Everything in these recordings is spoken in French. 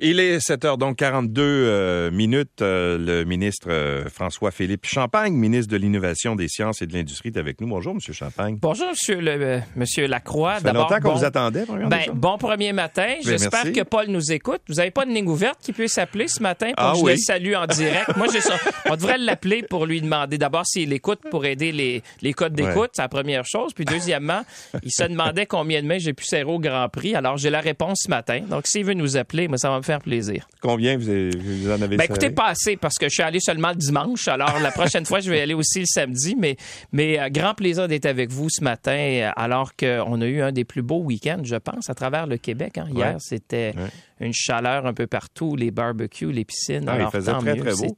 Il est 7 h donc 42 euh, minutes. Euh, le ministre euh, François-Philippe Champagne, ministre de l'Innovation, des Sciences et de l'Industrie, est avec nous. Bonjour, Monsieur Champagne. Bonjour, Monsieur, le, monsieur Lacroix. Ça fait longtemps qu'on vous attendait. Ben, bon premier matin. J'espère que Paul nous écoute. Vous n'avez pas de ligne ouverte qui puisse appeler ce matin pour ah, que je oui. le salue en direct? Moi, j'ai ça. On devrait l'appeler pour lui demander d'abord s'il écoute pour aider les, les codes d'écoute. Ouais. C'est la première chose. Puis deuxièmement, il se demandait combien de mains j'ai pu serrer au Grand Prix. Alors, j'ai la réponse ce matin. Donc, s'il veut nous appeler, moi, ça va me faire plaisir. Combien vous, avez- vous en avez Ben écoutez, pas assez parce que je suis allé seulement le dimanche. Alors la prochaine fois, je vais aller aussi le samedi. Mais, mais euh, grand plaisir d'être avec vous ce matin euh, alors qu'on a eu un des plus beaux week-ends, je pense, à travers le Québec. hein. Hier, Ouais. c'était Ouais. une chaleur un peu partout, les barbecues, les piscines. Ah, il alors faisait tant très, mieux. très beau.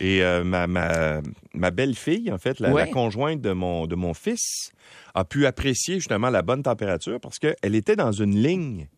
Et euh, ma, ma, ma belle-fille, en fait, la, Ouais. la conjointe de mon, de mon fils, a pu apprécier justement la bonne température parce qu'elle était dans une ligne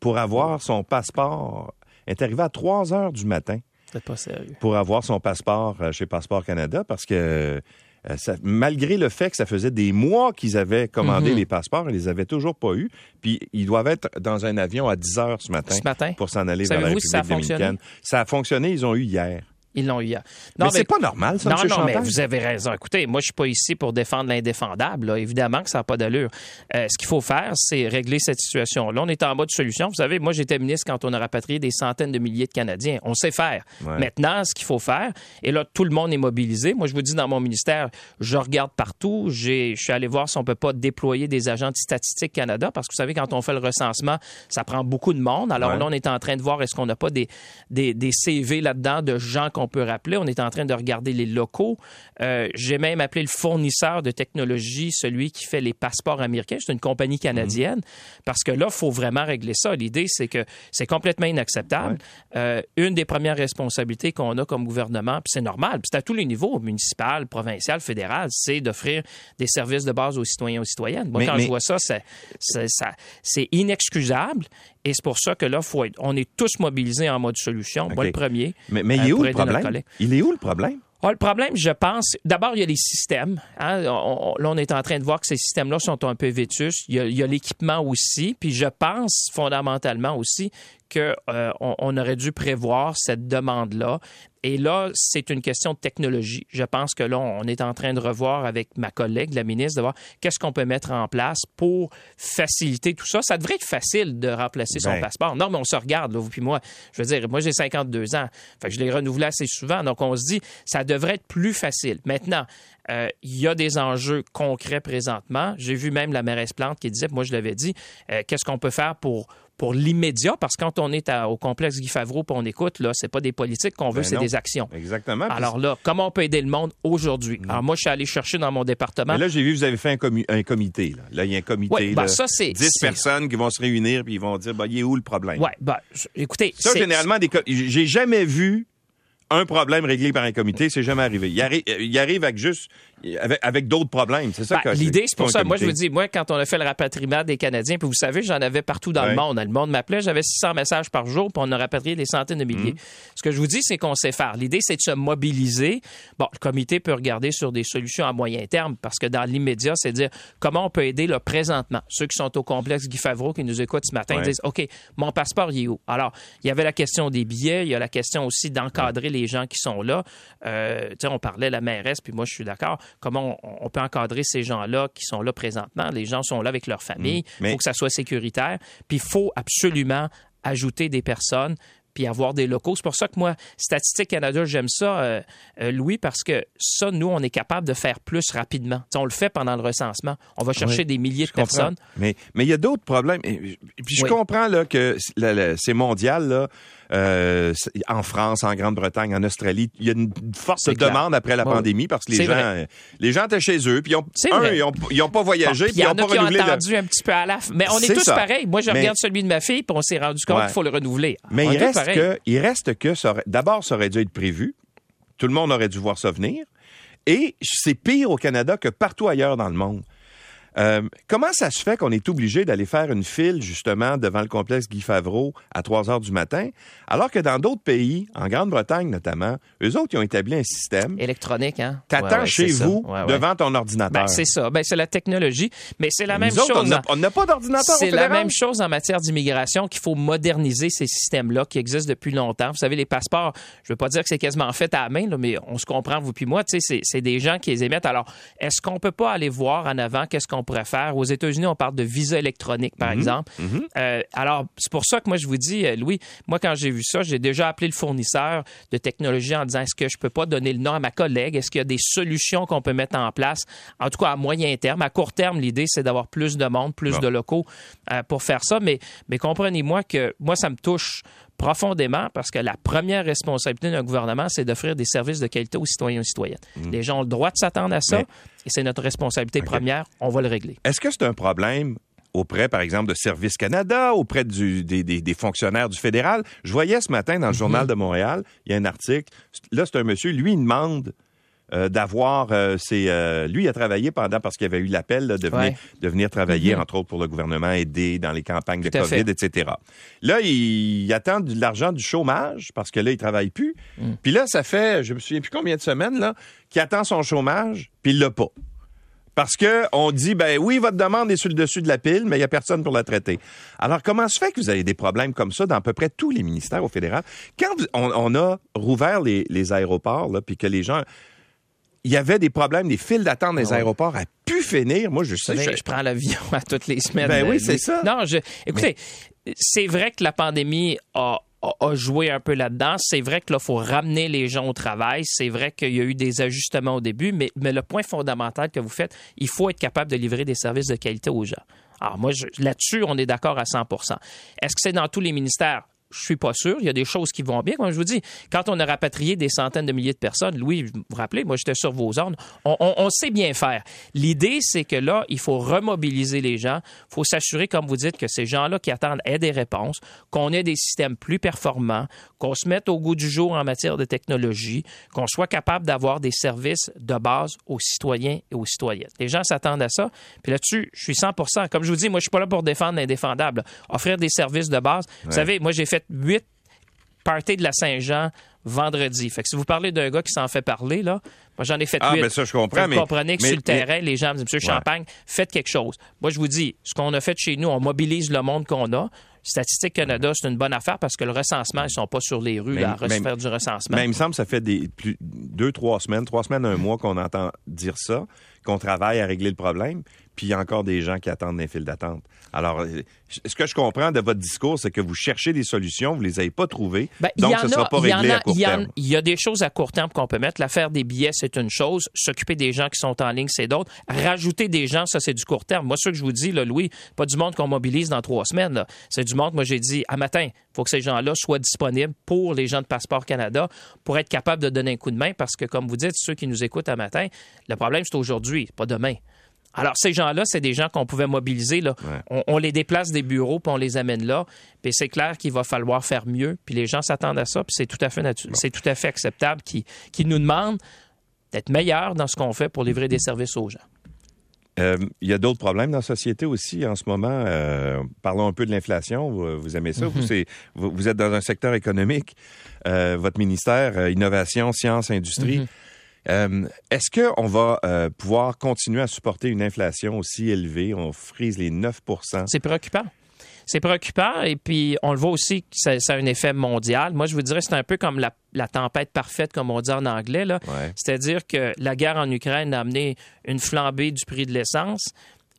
pour avoir son passeport. Est arrivée à 3 heures du matin c'est pas sérieux. pour avoir son passeport euh, chez Passeport Canada parce que euh, ça- malgré le fait que ça faisait des mois qu'ils avaient commandé Mhm. les passeports, ils les avaient toujours pas eu. Puis ils doivent être dans un avion à 10 heures ce matin, Ce matin? pour s'en aller vers la République si ça a fonctionné? dominicaine. Ça a fonctionné, ils ont eu hier. Ils l'ont eu hier. mais c'est pas normal, ça, Non, M. non, mais vous avez raison. Écoutez, moi, je suis pas ici pour défendre l'indéfendable. Évidemment que ça n'a pas d'allure. Euh, ce qu'il faut faire, c'est régler cette situation-là. On est en mode solution. Vous savez, moi, j'étais ministre quand on a rapatrié des centaines de milliers de Canadiens. On sait faire. Ouais. Maintenant, ce qu'il faut faire, et là, tout le monde est mobilisé. Moi, je vous dis, dans mon ministère, je regarde partout. Je suis allé voir si on peut pas déployer des agents de Statistique Canada, parce que vous savez, quand on fait le recensement, ça prend beaucoup de monde. Alors Ouais. là, on est en train de voir est-ce qu'on n'a pas des, des, des CV là-dedans de gens qu'on peut rappeler. On est en train de regarder les locaux. Euh, J'ai même appelé le fournisseur de technologie, celui qui fait les passeports américains. C'est une compagnie canadienne. Parce que là, il faut vraiment régler ça. L'idée, c'est que c'est complètement inacceptable. Euh, une des premières responsabilités qu'on a comme gouvernement, puis c'est normal, puis c'est à tous les niveaux, municipal, provincial, fédéral, c'est d'offrir des services de base aux citoyens et aux citoyennes. Moi, Mais- quand mais- je vois ça- c'est inexcusable. Et c'est pour ça que là, faut être- on est tous mobilisés en mode solution. Moi, le premier. Mais, mais il euh, est où pour le problème? Il est où le problème? Ah, le problème, je pense, d'abord, il y a les systèmes. hein. On- on- là, on est en train de voir que ces systèmes-là sont un peu vétustes. A, il y a l'équipement aussi. Puis je pense fondamentalement aussi qu'on on aurait dû prévoir cette demande-là. Et là, c'est une question de technologie. Je pense que là, on est en train de revoir avec ma collègue, la ministre, de voir qu'est-ce qu'on peut mettre en place pour faciliter tout ça. Ça devrait être facile de remplacer son Ben. passeport. Non, mais on se regarde, là, vous puis moi. Je veux dire, moi, j'ai 52 ans. Je l'ai renouvelé assez souvent. Donc, on se dit, ça devrait être plus facile. Maintenant, euh, il y a des enjeux concrets présentement. J'ai vu même la mairesse Plante qui disait, moi, je l'avais dit, euh, qu'est-ce qu'on peut faire pour pour l'immédiat, parce que quand on est à- au complexe Guy Favreau puis on écoute, là, c'est pas des politiques qu'on veut, Ben c'est des actions. Exactement. Alors là, comment on peut aider le monde aujourd'hui? Alors moi, je suis allé chercher dans mon département. Mais là, j'ai vu, vous avez fait un, comité. Là, Là, il y a un comité. Ouais, ben là, ça, c'est- 10 c'est- personnes qui vont se réunir puis ils vont dire, bah, il est où le problème? Ouais, ben, écoutez, Ça, généralement, des j'ai jamais vu un problème réglé par un comité. C'est jamais arrivé. Il arrive, il arrive avec juste, avec, avec d'autres problèmes. C'est ça Ben, L'idée, c'est pour ça. Moi, je vous dis, moi, quand on a fait le rapatriement des Canadiens, puis vous savez, j'en avais partout dans Ouais. le monde. Le monde m'appelait, j'avais 600 messages par jour, puis on a rapatrié des centaines de milliers. Mhm. Ce que je vous dis, c'est qu'on sait faire. L'idée, c'est de se mobiliser. Bon, le comité peut regarder sur des solutions à moyen terme, parce que dans l'immédiat, c'est dire comment on peut aider là, présentement. Ceux qui sont au complexe Guy Favreau, qui nous écoutent ce matin, Ouais. disent, OK, mon passeport, il est où? Alors, il y avait la question des billets, il y a la question aussi d'encadrer les gens qui sont là. Euh, on parlait la mairesse, puis moi, je suis d'accord. Comment on, on peut encadrer ces gens-là qui sont là présentement? Les gens sont là avec leur famille. Il Mais- faut que ça soit sécuritaire. Puis il faut absolument ajouter des personnes puis avoir des locaux. C'est pour ça que moi, Statistique Canada, j'aime ça, euh, euh, Louis, parce que ça, nous, on est capable de faire plus rapidement. On le fait pendant le recensement. On va chercher Oui, des milliers de comprends. personnes. Mais mais il y a d'autres problèmes. Et, puis je Oui. comprends là que c'est mondial là. Euh, en France, en Grande-Bretagne, en Australie, il y a une forte demande après la pandémie parce que les gens, vrai. les gens étaient chez eux, puis ils ont, un, ils ont, ils ont pas voyagé, Bon, puis ils ont en pas a qui ont renouvelé. le- attendu un petit peu à la fin. Mais on est, tous ça. pareils. Moi, je Mais- regarde celui de ma fille, puis on s'est rendu compte Ouais. qu'il faut le renouveler. Mais On il reste que, il reste que d'abord, ça aurait dû être prévu. Tout le monde aurait dû voir ça venir. Et c'est pire au Canada que partout ailleurs dans le monde. Euh, comment ça se fait qu'on est obligé d'aller faire une file, justement, devant le complexe Guy Favreau à 3 heures du matin, alors que dans d'autres pays, en Grande-Bretagne notamment, eux autres, ils ont établi un système. Électronique, hein? T'attends Ouais, ouais, chez vous. Ouais, devant ton ordinateur. Ben, c'est ça. Ben, c'est la technologie. Mais c'est la même Nous chose. on n'a- en- on n'a pas d'ordinateur C'est la même chose en matière d'immigration qu'il faut moderniser ces systèmes-là qui existent depuis longtemps. Vous savez, les passeports, je veux pas dire que c'est quasiment fait à la main, là, mais on se comprend, vous puis moi, c'est des gens qui les émettent. Alors, est-ce qu'on peut pas aller voir en avant qu'est-ce qu'on pourrait faire? Aux États-Unis, on parle de visa électronique, par Mhm. exemple. Euh, alors, c'est pour ça que moi, je vous dis, euh, Louis, moi, quand j'ai vu ça, j'ai déjà appelé le fournisseur de technologie en disant, est-ce que je peux pas donner le nom à ma collègue? Est-ce qu'il y a des solutions qu'on peut mettre en place? En tout cas, à moyen terme. À court terme, l'idée, c'est d'avoir plus de monde, plus Bon. de locaux euh, pour faire ça. Mais, mais comprenez-moi que moi, ça me touche profondément parce que la première responsabilité d'un gouvernement, c'est d'offrir des services de qualité aux citoyens et aux citoyennes. Les gens ont le droit de s'attendre à ça Mais- et c'est notre responsabilité première. On va le régler. Est-ce que c'est un problème auprès, par exemple, de Service Canada, auprès du- des, des- des fonctionnaires du fédéral? Je voyais ce matin dans le Journal de Montréal, il y a un article. Là, c'est un monsieur, lui, il demande euh, d'avoir euh, ses, euh, lui a travaillé pendant parce qu'il avait eu l'appel là, de, venir, Ouais. de venir travailler entre autres pour le gouvernement aider dans les campagnes de Tout Covid fait. etc là il, il attend de l'argent du chômage parce que là il travaille plus Mm. puis là ça fait je me souviens plus combien de semaines là qu'il attend son chômage puis il l'a pas parce que on dit ben oui votre demande est sur le dessus de la pile mais il y a personne pour la traiter. Alors comment se fait que vous avez des problèmes comme ça dans à peu près tous les ministères au fédéral? Quand on, on a rouvert les, les aéroports là puis que les gens il y avait des problèmes, des files d'attente dans les Ah ouais. aéroports à pu finir. Moi, je sais. Je- je prends l'avion à toutes les semaines. Ben oui, c'est ça. Non, je, écoutez, c'est vrai que la pandémie a, joué un peu là-dedans. C'est vrai que là, faut ramener les gens au travail. C'est vrai qu'il y a eu des ajustements au début, mais, mais le point fondamental que vous faites, il faut être capable de livrer des services de qualité aux gens. Alors moi, là-dessus, on est d'accord à 100% Est-ce que c'est dans tous les ministères? Je suis pas sûr. Il y a des choses qui vont bien. Comme je vous dis, quand on a rapatrié des centaines de milliers de personnes, Louis, vous vous rappelez, moi j'étais sur vos ordres, on, on- on sait bien faire. L'idée, c'est que là, il faut remobiliser les gens. Il faut s'assurer, comme vous dites, que ces gens-là qui attendent aient des réponses, qu'on ait des systèmes plus performants, qu'on se mette au goût du jour en matière de technologie, qu'on soit capable d'avoir des services de base aux citoyens et aux citoyennes. Les gens s'attendent à ça. Puis là-dessus, je suis 100% Comme je vous dis, moi, je suis pas là pour défendre l'indéfendable. Offrir des services de base. Vous savez, moi, j'ai fait huit parties de la Saint-Jean vendredi. Fait que si vous parlez d'un gars qui s'en fait parler, là, moi, j'en ai fait Ah, huit. ben ça, je comprends, Vous mais- comprenez que mais- sur le mais- terrain, les gens me disent, Monsieur Ouais. Champagne, faites quelque chose. Moi, je vous dis, ce qu'on a fait chez nous, on mobilise le monde qu'on a. Statistique Canada, c'est une bonne affaire parce que le recensement, ils sont pas sur les rues à faire du recensement. Mais il me semble que ça fait des, plus, deux, trois semaines, trois semaines, un mois qu'on entend dire ça, qu'on travaille à régler le problème, puis il y a encore des gens qui attendent des files d'attente. Alors, ce que je comprends de votre discours, c'est que vous cherchez des solutions, vous les avez pas trouvées, Ben, donc en ce ne sera pas réglé a- à court y terme. Il y a des choses à court terme qu'on peut mettre. L'affaire des billets, c'est une chose. S'occuper des gens qui sont en ligne, c'est d'autres. Rajouter des gens, ça, c'est du court terme. Moi, ce que je vous dis, là, Louis, pas du monde qu'on mobilise dans trois semaines. C'est du monde, moi, j'ai dit, à matin, il faut que ces gens-là soient disponibles pour les gens de Passeport Canada pour être capables de donner un coup de main parce que, comme vous dites, ceux qui nous écoutent à matin, le problème, c'est aujourd'hui, pas demain. Alors, ces gens-là, c'est des gens qu'on pouvait mobiliser. Là. Ouais. On, on les déplace des bureaux, puis on les amène là. Puis c'est clair qu'il va falloir faire mieux. Puis les gens s'attendent à ça, puis c'est tout à fait natu- c'est tout à fait acceptable qu'ils nous demandent d'être meilleurs dans ce qu'on fait pour livrer des services aux gens. Euh, il y a d'autres problèmes dans la société aussi en ce moment. Euh, parlons un peu de l'inflation. Vous, vous aimez ça? Mm-hmm. vous, c'est- vous, vous êtes dans un secteur économique. Euh, votre ministère, Innovation, Sciences, Industrie. Mm-hmm. Euh, Est-ce qu'on va euh, pouvoir continuer à supporter une inflation aussi élevée? On frise les 9% C'est préoccupant. C'est préoccupant et puis on le voit aussi que ça, ça a un effet mondial. Moi, je vous dirais c'est un peu comme la, la tempête parfaite, comme on dit en anglais. Ouais. C'est-à-dire que la guerre en Ukraine a amené une flambée du prix de l'essence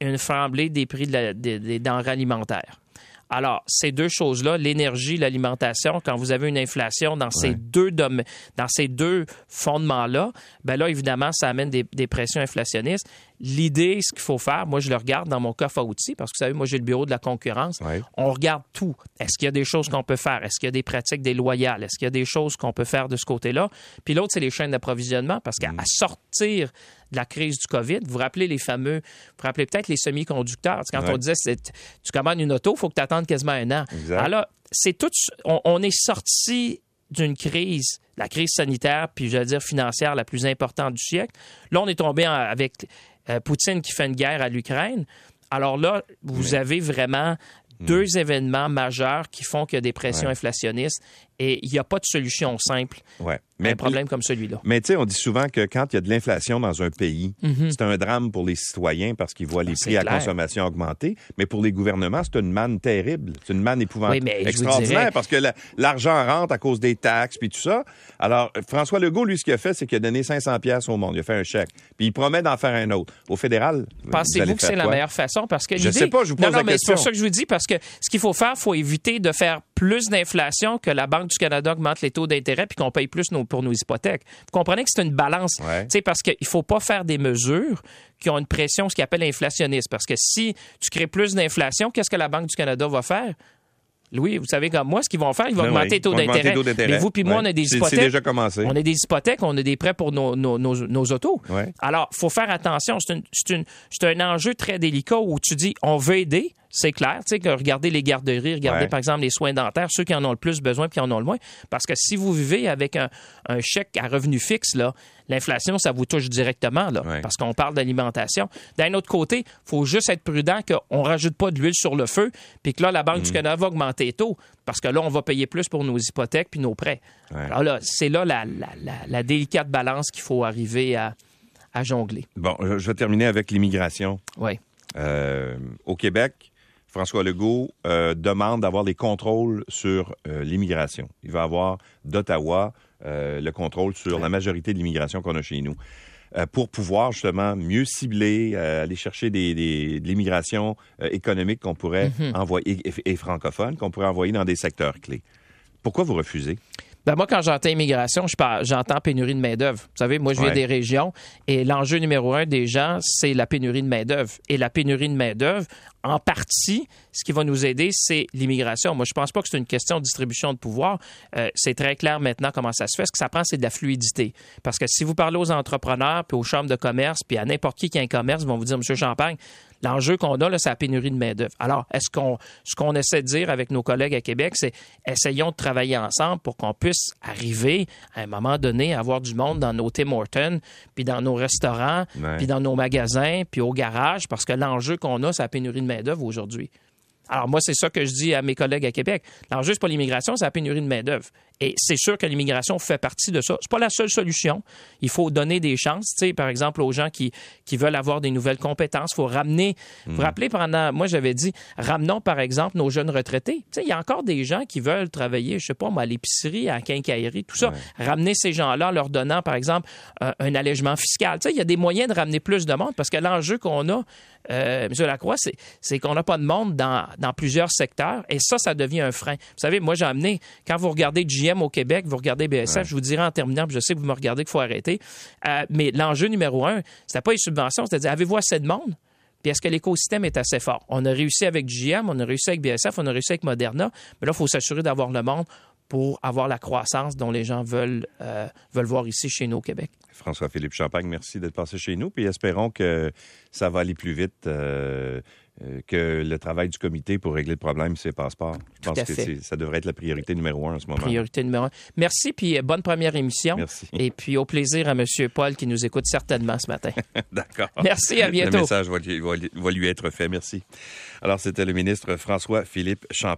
et une flambée des prix de la- des- des denrées alimentaires. Alors, ces deux choses-là, l'énergie, l'alimentation, quand vous avez une inflation dans ces deux dom- dans ces deux fondements-là, ben là, évidemment, ça amène des, des pressions inflationnistes. L'idée, ce qu'il faut faire, moi, je le regarde dans mon coffre à outils, parce que vous savez, moi, j'ai le bureau de la concurrence. Ouais. On regarde tout. Est-ce qu'il y a des choses qu'on peut faire? Est-ce qu'il y a des pratiques déloyales? Est-ce qu'il y a des choses qu'on peut faire de ce côté-là? Puis l'autre, c'est les chaînes d'approvisionnement, parce qu'à à sortir de la crise du COVID, vous vous rappelez les fameux, vous vous rappelez peut-être les semi-conducteurs. Quand Ouais. on disait, tu commandes une auto, il faut que tu attendes quasiment un an. Exact. Alors, c'est tout, on, on est sorti d'une crise, la crise sanitaire, puis je veux dire financière la plus importante du siècle. Là, on est tombé en- avec euh, Poutine qui fait une guerre à l'Ukraine. Alors là, vous avez vraiment deux événements majeurs qui font qu'il y a des pressions Ouais. inflationnistes et il n'y a pas de solution simple Ouais. à un problème comme celui-là. Mais tu sais, on dit souvent que quand il y a de l'inflation dans un pays, c'est un drame pour les citoyens parce qu'ils voient les. Ah, c'est prix à clair. consommation augmenter. Mais pour les gouvernements, c'est une manne terrible. C'est une manne épouvantable. Oui, mais extraordinaire dirais- parce que la- l'argent rentre à cause des taxes puis tout ça. Alors, François Legault, lui, ce qu'il a fait, c'est qu'il a donné 500 pièces au monde. Il a fait un chèque. Puis il promet d'en faire un autre. Au fédéral, Pensez-vous que c'est la meilleure façon? Parce que Je sais pas, je vous pose non, non, la mais c'est pour ça que je vous dis, parce que ce qu'il faut faire, il faut éviter de faire plus d'inflation que la Banque du Canada augmente les taux d'intérêt puis qu'on paye plus nos- pour nos hypothèques. Vous comprenez que c'est une balance. Ouais. Parce qu'il faut pas faire des mesures qui ont une pression, ce qu'on appelle inflationniste. Parce que si tu crées plus d'inflation, qu'est-ce que la Banque du Canada va faire? Louis, vous savez comme moi, ce qu'ils vont faire, ils vont Ben augmenter oui, les taux d'intérêt. Mais vous puis moi, on a des hypothèques. déjà commencé. On a des hypothèques, on a des prêts pour nos, nos, nos, nos autos. Ouais. Alors, faut faire attention. C'est un enjeu très délicat où tu dis, on veut aider, c'est clair. Tu sais, que regardez les garderies, regardez Ouais. par exemple les soins dentaires, ceux qui en ont le plus besoin puis qui en ont le moins. Parce que si vous vivez avec un, un chèque à revenu fixe, là, l'inflation, ça vous touche directement, là, Ouais. parce qu'on parle d'alimentation. D'un autre côté, faut juste être prudent qu'on rajoute pas de l'huile sur le feu, puis que là, la Banque Mm. du Canada va augmenter les taux, parce que là, on va payer plus pour nos hypothèques puis nos prêts. Ouais. Alors là, c'est là la, la- la- la délicate balance qu'il faut arriver à, à jongler. Bon, je je vais terminer avec l'immigration. Oui. Euh, au Québec, François Legault euh, demande d'avoir des contrôles sur euh, l'immigration. Il va avoir d'Ottawa euh, le contrôle sur la majorité de l'immigration qu'on a chez nous. Pour pouvoir justement mieux cibler, aller chercher des, des- de l'immigration économique qu'on pourrait envoyer et, et francophone qu'on pourrait envoyer dans des secteurs clés. Pourquoi vous refusez? Ben moi, quand j'entends immigration, j'entends pénurie de main-d'œuvre. Vous savez, moi, je viens Ouais. des régions et l'enjeu numéro un des gens, c'est la pénurie de main-d'œuvre. Et la pénurie de main-d'œuvre, en partie, ce qui va nous aider, c'est l'immigration. Moi, je pense pas que c'est une question de distribution de pouvoir. Euh, c'est très clair maintenant comment ça se fait. Ce que ça prend, c'est de la fluidité. Parce que si vous parlez aux entrepreneurs, puis aux chambres de commerce, puis à n'importe qui qui a un commerce, ils vont vous dire, Monsieur Champagne, L'enjeu qu'on a, c'est la pénurie de main-d'œuvre. Alors, est-ce qu'on, ce qu'on essaie de dire avec nos collègues à Québec, c'est essayons de travailler ensemble pour qu'on puisse arriver, à un moment donné, à avoir du monde dans nos Tim Hortons, puis dans nos restaurants, Ouais. puis dans nos magasins, puis au garage, parce que l'enjeu qu'on a, c'est la pénurie de main-d'œuvre aujourd'hui. Alors, moi, c'est ça que je dis à mes collègues à Québec. L'enjeu, c'est pas l'immigration, c'est la pénurie de main-d'œuvre. Et c'est sûr que l'immigration fait partie de ça. C'est pas la seule solution. Il faut donner des chances, tu sais, par exemple, aux gens qui, qui veulent avoir des nouvelles compétences. Il faut ramener. Vous vous rappelez, pendant. Moi, j'avais dit, ramenons, par exemple, nos jeunes retraités. Tu sais, il y a encore des gens qui veulent travailler, je sais pas, moi, à l'épicerie, à la quincaillerie, tout ça. Ramener ces gens-là en leur donnant, par exemple, un, un allègement fiscal. Tu sais, il y a des moyens de ramener plus de monde parce que l'enjeu qu'on a, euh, M. Lacroix, c'est qu'on n'a pas de monde dans, dans plusieurs secteurs et ça, ça devient un frein. Vous savez, moi, j'ai amené, quand vous regardez GM au Québec, vous regardez BSF, je vous dirai en terminant, puis je sais que vous me regardez qu'il faut arrêter, euh, mais l'enjeu numéro un, c'était pas les subventions, c'est-à-dire, avez-vous assez de monde? Puis est-ce que l'écosystème est assez fort? On a réussi avec GM, on a réussi avec BSF, on a réussi avec Moderna, mais là, il faut s'assurer d'avoir le monde pour avoir la croissance dont les gens veulent, euh, veulent voir ici chez nous au Québec. François-Philippe Champagne, merci d'être passé chez nous. Puis espérons que ça va aller plus vite euh, euh, que le travail du comité pour régler le problème, c'est passeports. Je Tout pense à que ça devrait être la priorité numéro un en ce moment. Priorité numéro un. Merci, puis bonne première émission. Merci. Et puis au plaisir à M. Paul qui nous écoute certainement ce matin. D'accord. Merci, à bientôt. Le message lui- va lui être fait. Merci. Alors, c'était le ministre François-Philippe Champagne.